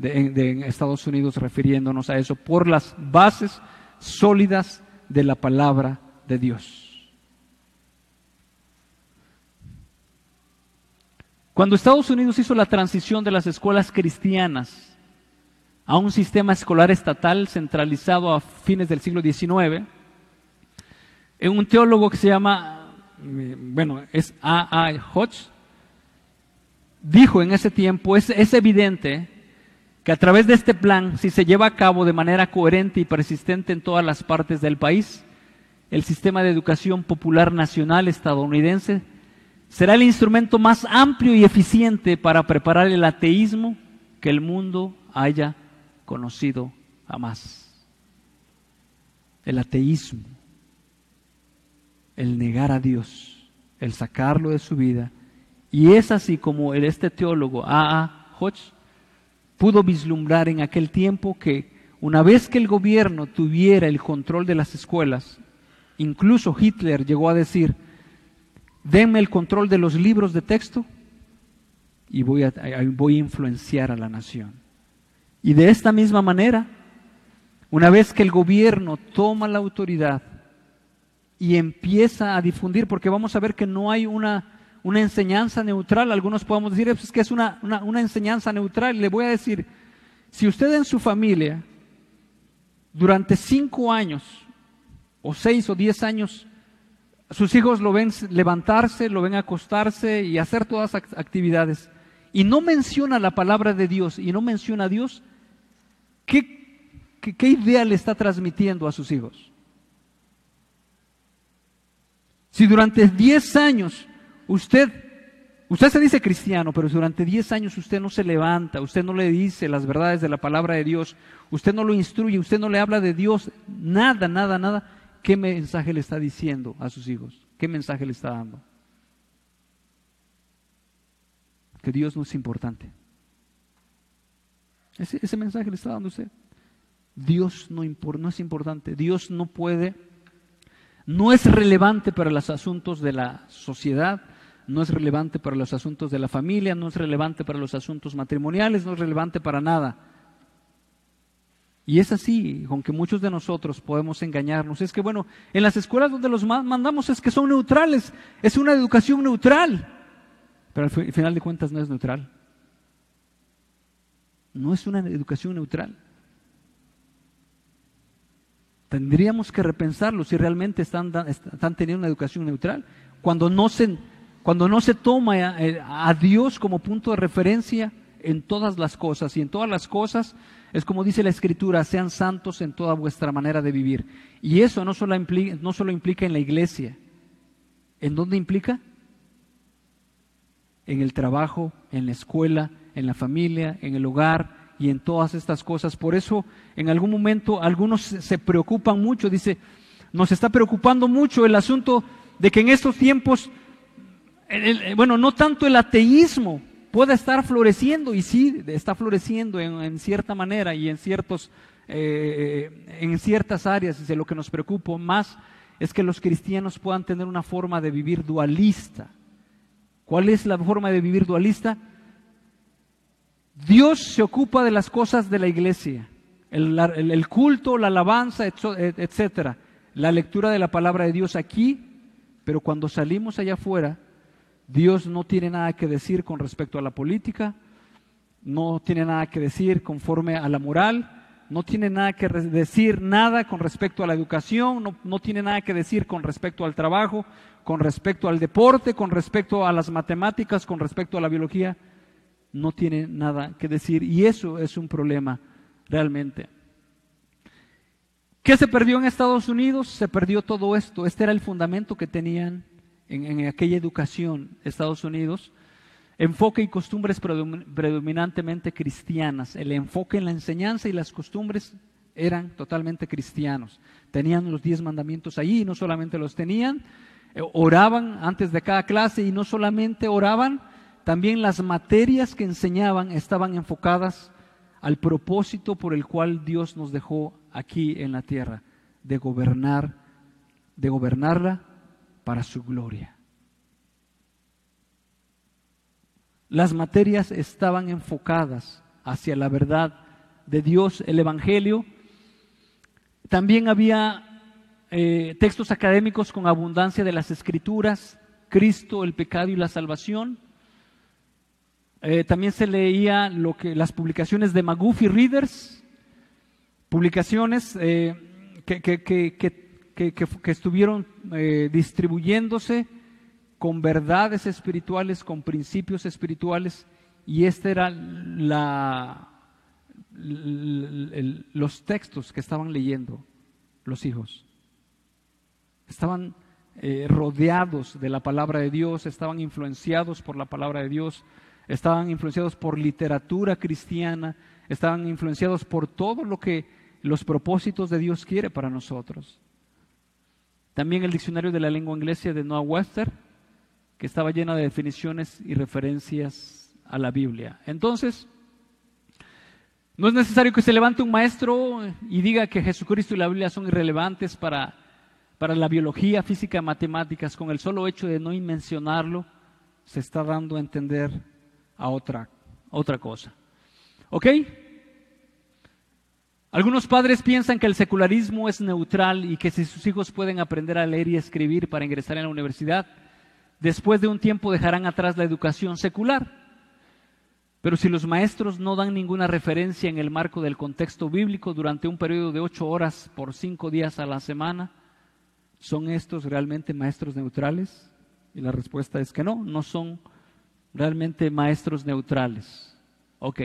de, Estados Unidos refiriéndonos a eso, por las bases sólidas de la palabra de Dios. Cuando Estados Unidos hizo la transición de las escuelas cristianas a un sistema escolar estatal centralizado a fines del siglo XIX, un teólogo que se llama, bueno, es A. A. Hodge, dijo en ese tiempo, es, es evidente que a través de este plan, si se lleva a cabo de manera coherente y persistente en todas las partes del país, el sistema de educación popular nacional estadounidense será el instrumento más amplio y eficiente para preparar el ateísmo que el mundo haya conocido jamás. El ateísmo, el negar a Dios, el sacarlo de su vida. Y es así como este teólogo A. A. Hodge pudo vislumbrar en aquel tiempo que una vez que el gobierno tuviera el control de las escuelas, incluso Hitler llegó a decir, denme el control de los libros de texto y voy a, voy a influenciar a la nación. Y de esta misma manera, una vez que el gobierno toma la autoridad y empieza a difundir, porque vamos a ver que no hay una una enseñanza neutral. Algunos podemos decir es que es una, una, enseñanza neutral. Le voy a decir, si usted en su familia durante cinco años o seis o diez años sus hijos lo ven levantarse, lo ven acostarse y hacer todas las actividades y no menciona la palabra de Dios y no menciona a Dios, ¿qué, qué, qué idea le está transmitiendo a sus hijos? Si durante diez años Usted, usted se dice cristiano, pero durante 10 años usted no se levanta, usted no le dice las verdades de la palabra de Dios, usted no lo instruye, usted no le habla de Dios, nada, nada, nada. ¿Qué mensaje le está diciendo a sus hijos? ¿Qué mensaje le está dando? Que Dios no es importante. Ese, mensaje le está dando usted. Dios no, no es importante. Dios no puede, no es relevante para los asuntos de la sociedad, no es relevante para los asuntos de la familia, no es relevante para los asuntos matrimoniales, no es relevante para nada. Y es así, aunque muchos de nosotros podemos engañarnos. Es que, bueno, en las escuelas donde los mandamos es que son neutrales, es una educación neutral. Pero al final de cuentas no es neutral. No es una educación neutral. Tendríamos que repensarlo si realmente están, están teniendo una educación neutral. Cuando no se cuando no se toma eh, a Dios como punto de referencia en todas las cosas y en todas las cosas es como dice la escritura, sean santos en toda vuestra manera de vivir. Y eso no solo implica, no solo implica en la iglesia. ¿En dónde implica? En el trabajo, en la escuela, en la familia, en el hogar y en todas estas cosas. Por eso en algún momento algunos se preocupan mucho, dice, nos está preocupando mucho el asunto de que en estos tiempos, bueno, no tanto el ateísmo, pueda estar floreciendo, y sí, está floreciendo en, cierta manera y en, ciertos, eh, en ciertas áreas, lo que nos preocupa más es que los cristianos puedan tener una forma de vivir dualista. ¿Cuál es la forma de vivir dualista? Dios se ocupa de las cosas de la iglesia, el, el culto, la alabanza, etcétera, la lectura de la palabra de Dios aquí, pero cuando salimos allá afuera, Dios no tiene nada que decir con respecto a la política, no tiene nada que decir conforme a la moral, no tiene nada que decir nada con respecto a la educación, no, no, tiene nada que decir con respecto al trabajo, con respecto al deporte, con respecto a las matemáticas, con respecto a la biología, no tiene nada que decir y eso es un problema realmente. ¿Qué se perdió en Estados Unidos? Se perdió todo esto, este era el fundamento que tenían en, aquella educación, Estados Unidos, enfoque y costumbres predominantemente cristianas. El enfoque en la enseñanza y las costumbres eran totalmente cristianos. Tenían los diez mandamientos allí y no solamente los tenían, eh, oraban antes de cada clase y no solamente oraban, también las materias que enseñaban estaban enfocadas al propósito por el cual Dios nos dejó aquí en la tierra, de gobernar, de gobernarla para su gloria. Las materias estaban enfocadas hacia la verdad de Dios, el Evangelio. También había eh, textos académicos con abundancia de las escrituras, Cristo, el pecado y la salvación. Eh, también se leía lo que, las publicaciones de Maguffi Readers, publicaciones eh, que, que, que que, estuvieron eh, distribuyéndose con verdades espirituales, con principios espirituales, y este era la, los textos que estaban leyendo los hijos. Estaban eh, rodeados de la palabra de Dios, estaban influenciados por la palabra de Dios, estaban influenciados por literatura cristiana, estaban influenciados por todo lo que los propósitos de Dios quiere para nosotros. También el diccionario de la lengua inglesa de Noah Webster, que estaba llena de definiciones y referencias a la Biblia. Entonces, no es necesario que se levante un maestro y diga que Jesucristo y la Biblia son irrelevantes para, para la biología, física, matemáticas. Con el solo hecho de no mencionarlo, se está dando a entender a otra, otra cosa. ¿Ok? Algunos padres piensan que el secularismo es neutral y que si sus hijos pueden aprender a leer y escribir para ingresar en la universidad, después de un tiempo dejarán atrás la educación secular. Pero si los maestros no dan ninguna referencia en el marco del contexto bíblico durante un periodo de ocho horas por cinco días a la semana, ¿son estos realmente maestros neutrales? Y la respuesta es que no, no son realmente maestros neutrales. Ok.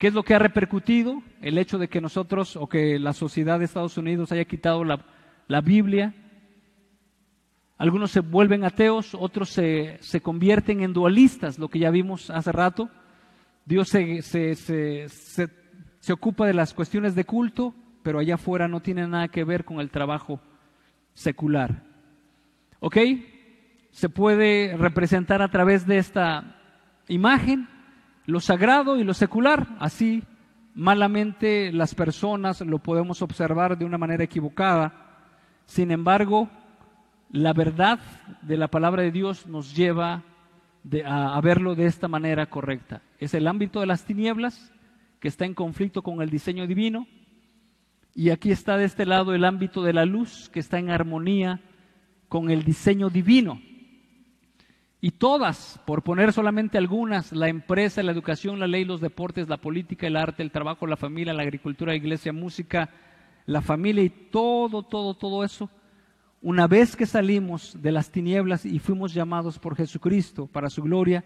¿Qué es lo que ha repercutido? El hecho de que nosotros o que la sociedad de Estados Unidos haya quitado la, Biblia. Algunos se vuelven ateos, otros se, convierten en dualistas, lo que ya vimos hace rato. Dios se, se, ocupa de las cuestiones de culto, pero allá afuera no tiene nada que ver con el trabajo secular. ¿Ok? Se puede representar a través de esta imagen lo sagrado y lo secular. Así malamente las personas lo podemos observar de una manera equivocada. Sin embargo, la verdad de la palabra de Dios nos lleva a, verlo de esta manera correcta. Es el ámbito de las tinieblas que está en conflicto con el diseño divino. Y aquí está de este lado el ámbito de la luz que está en armonía con el diseño divino. Y todas, por poner solamente algunas, la empresa, la educación, la ley, los deportes, la política, el arte, el trabajo, la familia, la agricultura, la iglesia, música, la familia y todo, todo, todo eso, una vez que salimos de las tinieblas y fuimos llamados por Jesucristo para su gloria,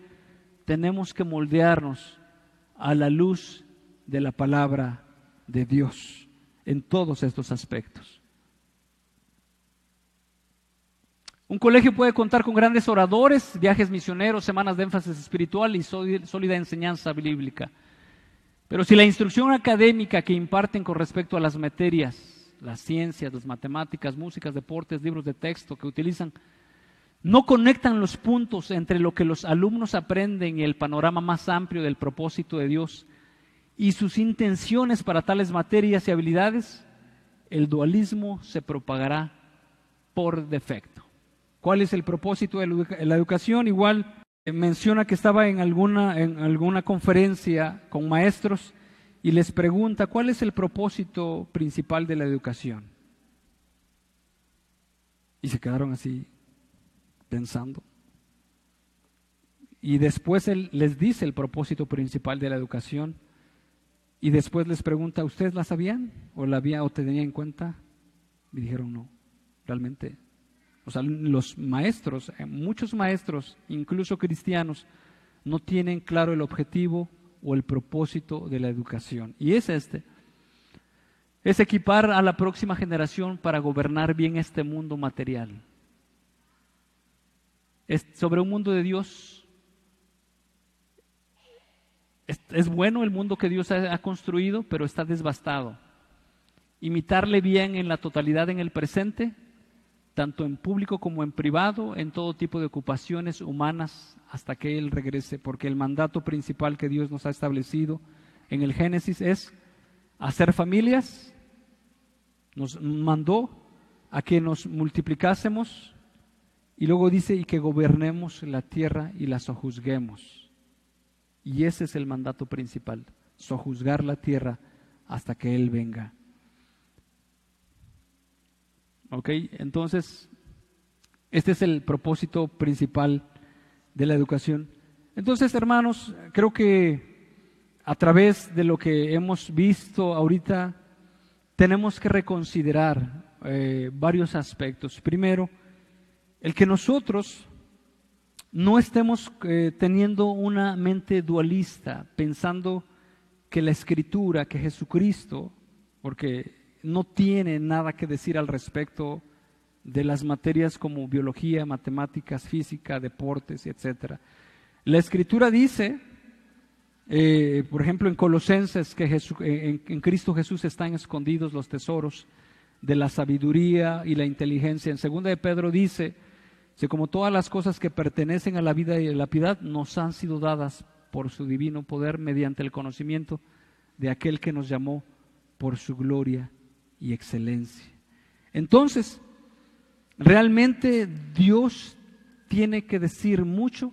tenemos que moldearnos a la luz de la palabra de Dios en todos estos aspectos. Un colegio puede contar con grandes oradores, viajes misioneros, semanas de énfasis espiritual y sólida enseñanza bíblica. Pero si la instrucción académica que imparten con respecto a las materias las ciencias, las matemáticas, músicas, deportes, libros de texto que utilizan, no conectan los puntos entre lo que los alumnos aprenden y el panorama más amplio del propósito de Dios y sus intenciones para tales materias y habilidades, el dualismo se propagará por defecto. ¿Cuál es el propósito de la educación? Igual eh, menciona que estaba en alguna, en alguna conferencia con maestros y les pregunta, ¿cuál es el propósito principal de la educación? Y se quedaron así pensando. Y después él les dice el propósito principal de la educación. Y después les pregunta, ¿ustedes la sabían? ¿O la había o tenían en cuenta? Y dijeron, no, realmente. O sea, los maestros, eh, muchos maestros, incluso cristianos, no tienen claro el objetivo o el propósito de la educación. Y es este. Es equipar a la próxima generación para gobernar bien este mundo material. Es sobre un mundo de Dios. Es, bueno el mundo que Dios ha, ha construido, pero está desbastado. Imitarle bien en la totalidad en el presente tanto en público como en privado, en todo tipo de ocupaciones humanas, hasta que Él regrese, porque el mandato principal que Dios nos ha establecido en el Génesis es hacer familias, nos mandó a que nos multiplicásemos y luego dice y que gobernemos la tierra y la sojuzguemos. Y ese es el mandato principal, sojuzgar la tierra hasta que Él venga. ¿Ok? Entonces, este es el propósito principal de la educación. Entonces, hermanos, creo que a través de lo que hemos visto ahorita, tenemos que reconsiderar eh, varios aspectos. Primero, el que nosotros no estemos eh, teniendo una mente dualista, pensando que la escritura, que Jesucristo, porque no tiene nada que decir al respecto de las materias como biología, matemáticas, física, deportes, etc. La escritura dice, eh, por ejemplo, en Colosenses, que en, en, Cristo Jesús están escondidos los tesoros de la sabiduría y la inteligencia. En segunda de Pedro dice, que como todas las cosas que pertenecen a la vida y a la piedad nos han sido dadas por su divino poder mediante el conocimiento de aquel que nos llamó por su gloria y excelencia. Entonces, realmente Dios tiene que decir mucho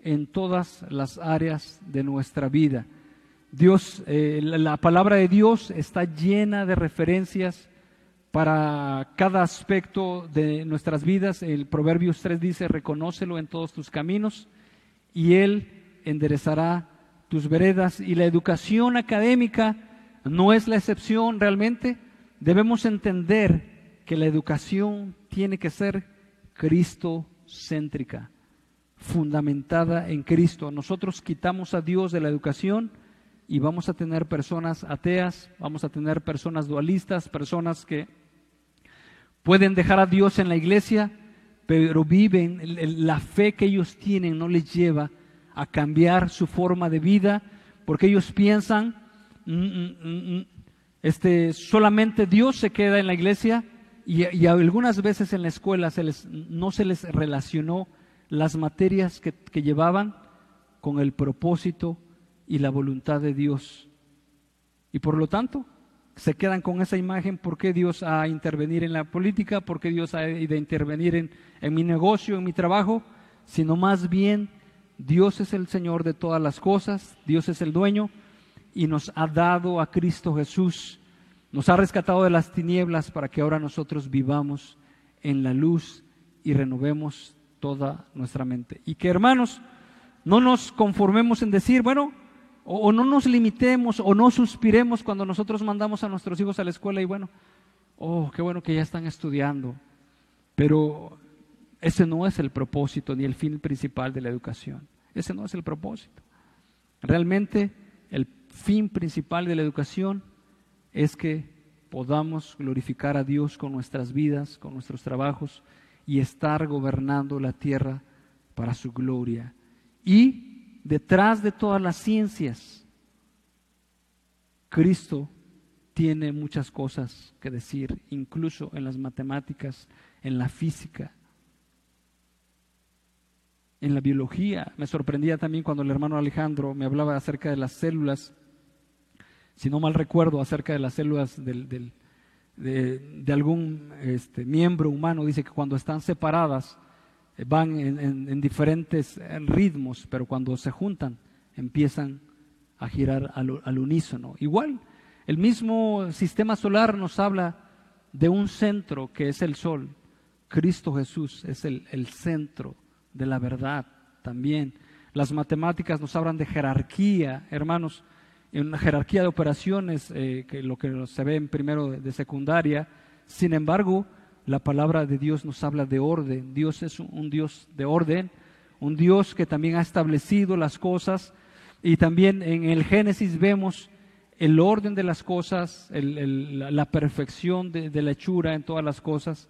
en todas las áreas de nuestra vida. Dios, eh, la, palabra de Dios está llena de referencias para cada aspecto de nuestras vidas. El Proverbios 3 dice, reconócelo en todos tus caminos y Él enderezará tus veredas. Y la educación académica no es la excepción realmente debemos entender que la educación tiene que ser cristo-céntrica, fundamentada en Cristo. Nosotros quitamos a Dios de la educación y vamos a tener personas ateas, vamos a tener personas dualistas, personas que pueden dejar a Dios en la iglesia, pero viven, la fe que ellos tienen no les lleva a cambiar su forma de vida, porque ellos piensan, mm, mm, mm, este, solamente Dios se queda en la iglesia y, algunas veces en la escuela se les, no se les relacionó las materias que, que llevaban con el propósito y la voluntad de Dios. Y por lo tanto, se quedan con esa imagen, ¿por qué Dios ha de intervenir en la política? ¿Por qué Dios ha de intervenir en, en, mi negocio, en mi trabajo? Sino más bien, Dios es el Señor de todas las cosas, Dios es el dueño, y nos ha dado a Cristo Jesús, nos ha rescatado de las tinieblas para que ahora nosotros vivamos en la luz y renovemos toda nuestra mente. Y que hermanos, no nos conformemos en decir, bueno, o, no nos limitemos o no suspiremos cuando nosotros mandamos a nuestros hijos a la escuela y bueno, oh, qué bueno que ya están estudiando. Pero ese no es el propósito ni el fin principal de la educación. Ese no es el propósito. Realmente el fin principal de la educación es que podamos glorificar a Dios con nuestras vidas, con nuestros trabajos y estar gobernando la tierra para su gloria. Y detrás de todas las ciencias, Cristo tiene muchas cosas que decir, incluso en las matemáticas, en la física, en la biología. Me sorprendía también cuando el hermano Alejandro me hablaba acerca de las células, si no mal recuerdo, acerca de las células de, algún este, miembro humano. Dice que cuando están separadas eh, van en, diferentes ritmos, pero cuando se juntan empiezan a girar al, unísono. Igual, el mismo sistema solar nos habla de un centro que es el Sol. Cristo Jesús es el, el centro de la verdad también. Las matemáticas nos hablan de jerarquía, hermanos, en una jerarquía de operaciones, eh, que lo que se ve en primero de, secundaria. Sin embargo, la palabra de Dios nos habla de orden. Dios es un, Dios de orden, un Dios que también ha establecido las cosas. Y también en el Génesis vemos el orden de las cosas, la, perfección de la hechura en todas las cosas.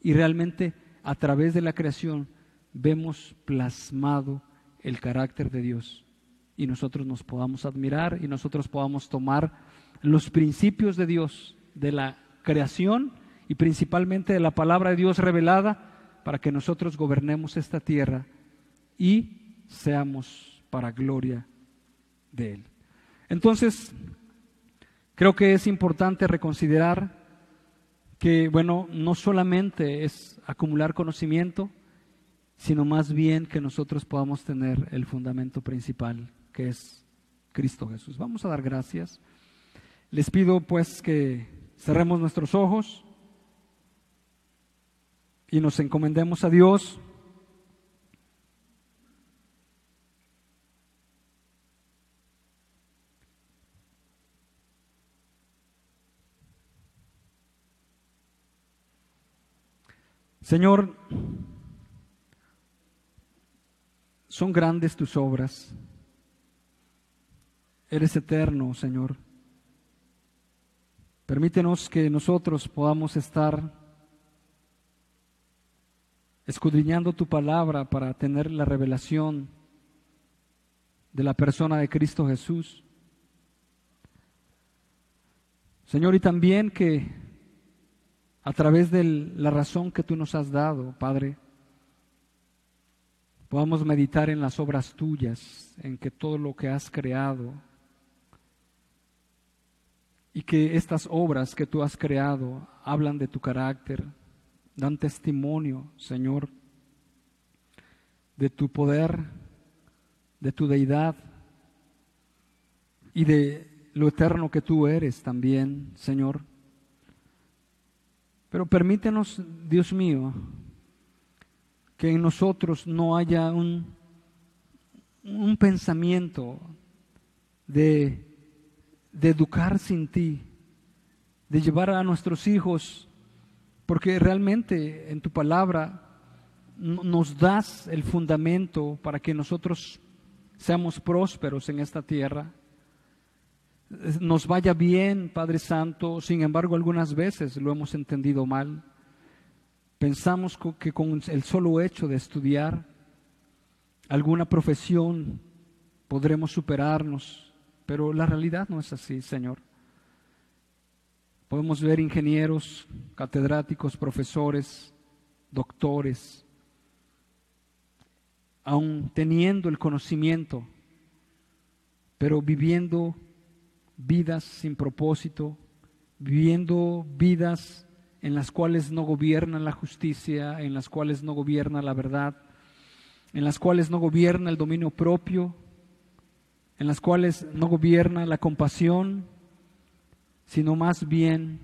Y realmente a través de la creación vemos plasmado el carácter de Dios y nosotros nos podamos admirar y nosotros podamos tomar los principios de Dios, de la creación y principalmente de la palabra de Dios revelada para que nosotros gobernemos esta tierra y seamos para gloria de Él. Entonces, creo que es importante reconsiderar que, bueno, no solamente es acumular conocimiento, sino más bien que nosotros podamos tener el fundamento principal, que es Cristo Jesús. Vamos a dar gracias. Les pido pues que cerremos nuestros ojos y nos encomendemos a Dios. Señor, son grandes tus obras. Eres eterno, Señor. Permítenos que nosotros podamos estar escudriñando tu palabra para tener la revelación de la persona de Cristo Jesús. Señor, y también que a través de la razón que tú nos has dado, Padre, podamos meditar en las obras tuyas, en que todo lo que has creado y que estas obras que tú has creado hablan de tu carácter, dan testimonio, Señor, de tu poder, de tu deidad y de lo eterno que tú eres también, Señor. Pero permítenos, Dios mío, que en nosotros no haya un, un pensamiento de, de educar sin ti, de llevar a nuestros hijos, porque realmente en tu palabra nos das el fundamento para que nosotros seamos prósperos en esta tierra, nos vaya bien, Padre Santo, sin embargo algunas veces lo hemos entendido mal. Pensamos que con el solo hecho de estudiar alguna profesión podremos superarnos, pero la realidad no es así, Señor. Podemos ver ingenieros, catedráticos, profesores, doctores, aún teniendo el conocimiento, pero viviendo vidas sin propósito, viviendo vidas en las cuales no gobierna la justicia, en las cuales no gobierna la verdad, en las cuales no gobierna el dominio propio, en las cuales no gobierna la compasión, sino más bien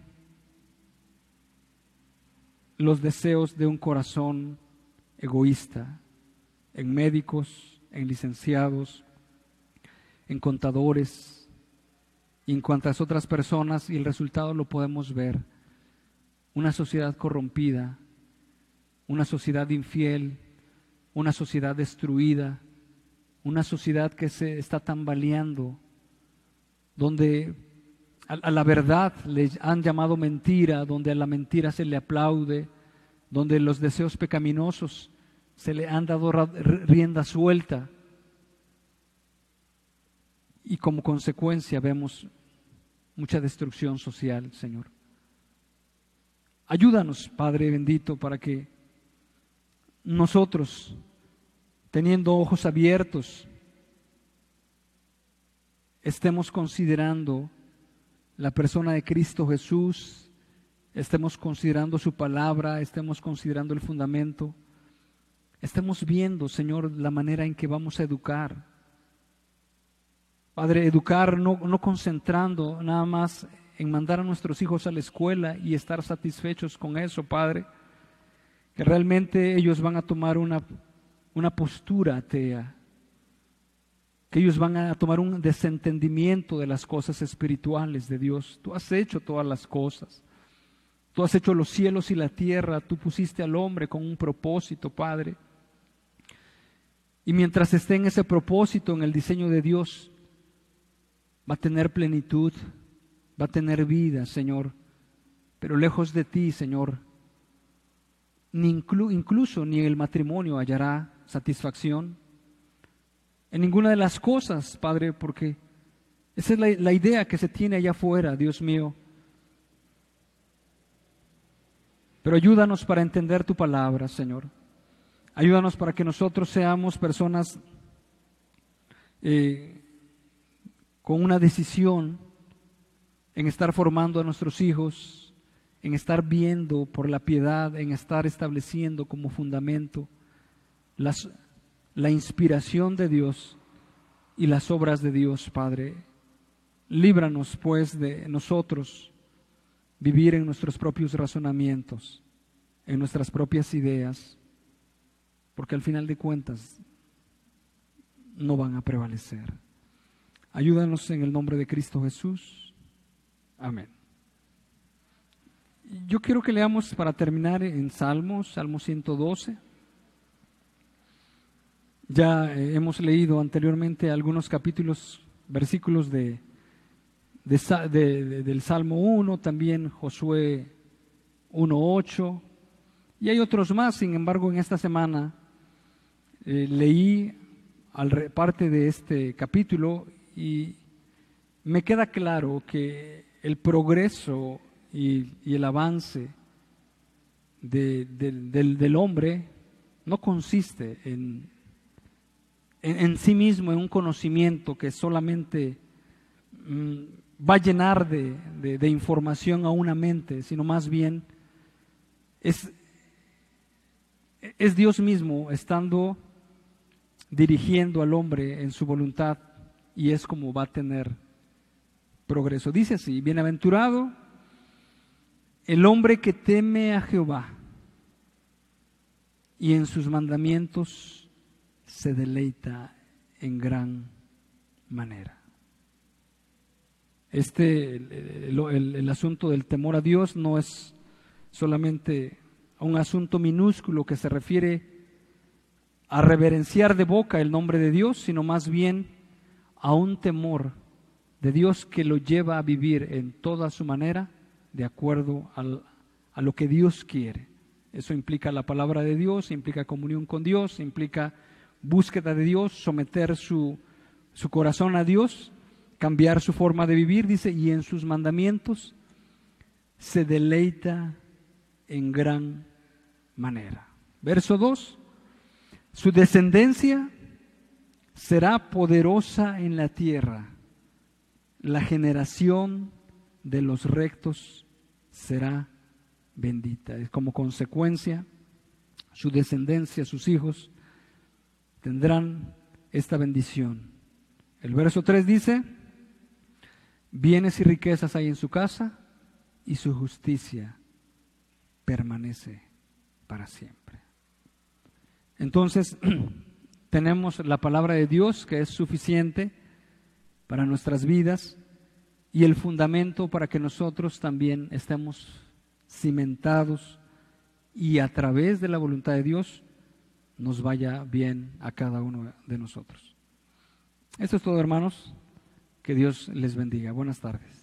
los deseos de un corazón egoísta, en médicos, en licenciados, en contadores y en cuantas otras personas, y el resultado lo podemos ver. Una sociedad corrompida una sociedad infiel, una sociedad destruida, una sociedad que se está tambaleando, donde a, la verdad le han llamado mentira, donde a la mentira se le aplaude, donde los deseos pecaminosos se le han dado rienda suelta. Y como consecuencia vemos mucha destrucción social, Señor. Ayúdanos, Padre bendito, para que nosotros, teniendo ojos abiertos, estemos considerando la persona de Cristo Jesús, estemos considerando su palabra, estemos considerando el fundamento, estemos viendo, Señor, la manera en que vamos a educar. Padre, educar no, no concentrando nada más en mandar a nuestros hijos a la escuela y estar satisfechos con eso, Padre, que realmente ellos van a tomar una, una postura atea, que ellos van a tomar un desentendimiento de las cosas espirituales de Dios. Tú has hecho todas las cosas. Tú has hecho los cielos y la tierra. Tú pusiste al hombre con un propósito, Padre. Y mientras esté en ese propósito, en el diseño de Dios, va a tener plenitud, va a tener vida, Señor. Pero lejos de ti, Señor, ni incluso ni el matrimonio hallará satisfacción en ninguna de las cosas, Padre, porque esa es la, idea que se tiene allá afuera, Dios mío. Pero ayúdanos para entender tu palabra, Señor. Ayúdanos para que nosotros seamos personas eh, con una decisión en estar formando a nuestros hijos, en estar viendo por la piedad, en estar estableciendo como fundamento las la inspiración de Dios y las obras de Dios, Padre. Líbranos, pues, de nosotros vivir en nuestros propios razonamientos, en nuestras propias ideas, porque al final de cuentas no van a prevalecer. Ayúdanos en el nombre de Cristo Jesús. Amén. Yo quiero que leamos para terminar en Salmos, Salmo 112. Ya eh, hemos leído anteriormente algunos capítulos, versículos de, del Salmo 1, también Josué 1.8, y hay otros más, sin embargo, en esta semana eh, leí al, parte de este capítulo y me queda claro que el progreso y, el avance del, del hombre no consiste en en, sí mismo, en un conocimiento que solamente mm, va a llenar de, información a una mente, sino más bien es, es Dios mismo estando dirigiendo al hombre en su voluntad y es como va a tener progreso. Dice así, bienaventurado el hombre que teme a Jehová y en sus mandamientos se deleita en gran manera. Este, el, asunto del temor a Dios no es solamente un asunto minúsculo que se refiere a reverenciar de boca el nombre de Dios, sino más bien a un temor de Dios que lo lleva a vivir en toda su manera de acuerdo a lo que Dios quiere. Eso implica la palabra de Dios, implica comunión con Dios, implica búsqueda de Dios, someter su, su corazón a Dios, cambiar su forma de vivir, dice, y en sus mandamientos se deleita en gran manera. Verso 2, su descendencia será poderosa en la tierra, la generación de los rectos será bendita. Como consecuencia, su descendencia, sus hijos, tendrán esta bendición. El verso 3 dice, bienes y riquezas hay en su casa y su justicia permanece para siempre. Entonces, tenemos la palabra de Dios que es suficiente para nuestras vidas y el fundamento para que nosotros también estemos cimentados y a través de la voluntad de Dios nos vaya bien a cada uno de nosotros. Esto es todo, hermanos. Que Dios les bendiga. Buenas tardes.